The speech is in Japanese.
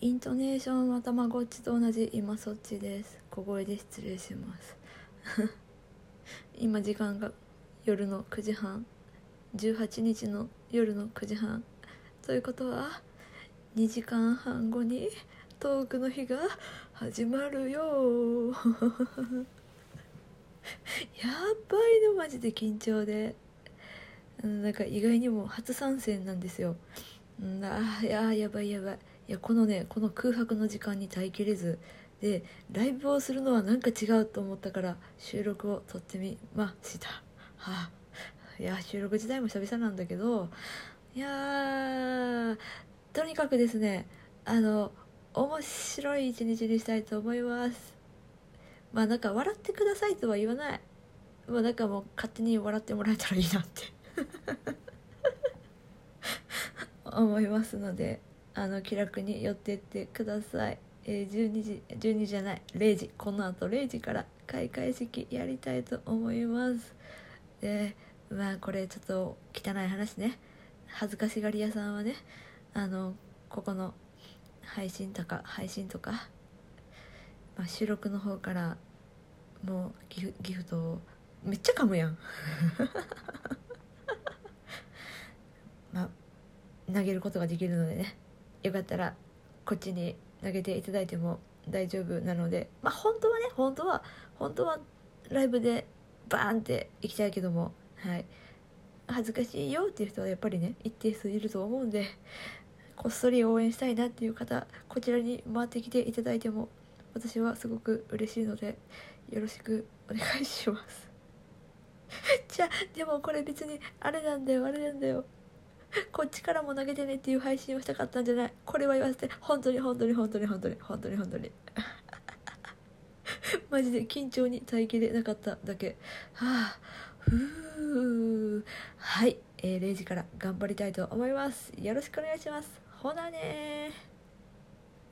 イントネーションはたまごっちと同じ。今そっちです。小声で失礼します。今時間が夜の9時半。18日の夜の9時半。ということは2時間半後にトークの日が始まるよ。やばいのマジで緊張で。なんか意外にも初参戦なんですよ。あいややばいやばい。いやこのねこの空白の時間に耐えきれずでライブをするのはなんか違うと思ったから収録を撮ってみました。はあ。いや収録自体も久々なんだけどいやとにかくですねあの面白い一日にしたいと思います。まあなんか笑ってくださいとは言わない。まあなんかもう勝手に笑ってもらえたらいいなって。思いますのであの気楽に寄ってってください、えー、12時12時じゃない0時。このあと0時から開会式やりたいと思います。でまあこれちょっと汚い話ね。恥ずかしがり屋さんはねあのここの配信とか配信とか、まあ、収録の方からもうギフギフトをめっちゃ噛むやんまあ投げることができるのでね。よかったらこっちに投げていただいても大丈夫なので。まあ本当はね本当は本当はライブでバーンって行きたいけども。はい。恥ずかしいよっていう人はやっぱりね一定数いると思うんでこっそり応援したいなっていう方こちらに回ってきていただいても私はすごく嬉しいのでよろしくお願いします。じゃあでもこれ別にあれなんだよあれなんだよ。こっちからも投げてねっていう配信をしたかったんじゃない。これは言わせて。本当に本当に本当に本当に本当に本当に。マジで緊張に耐えきれなかっただけ。はあふうはい、えー、0時から頑張りたいと思います。よろしくお願いします。ほなね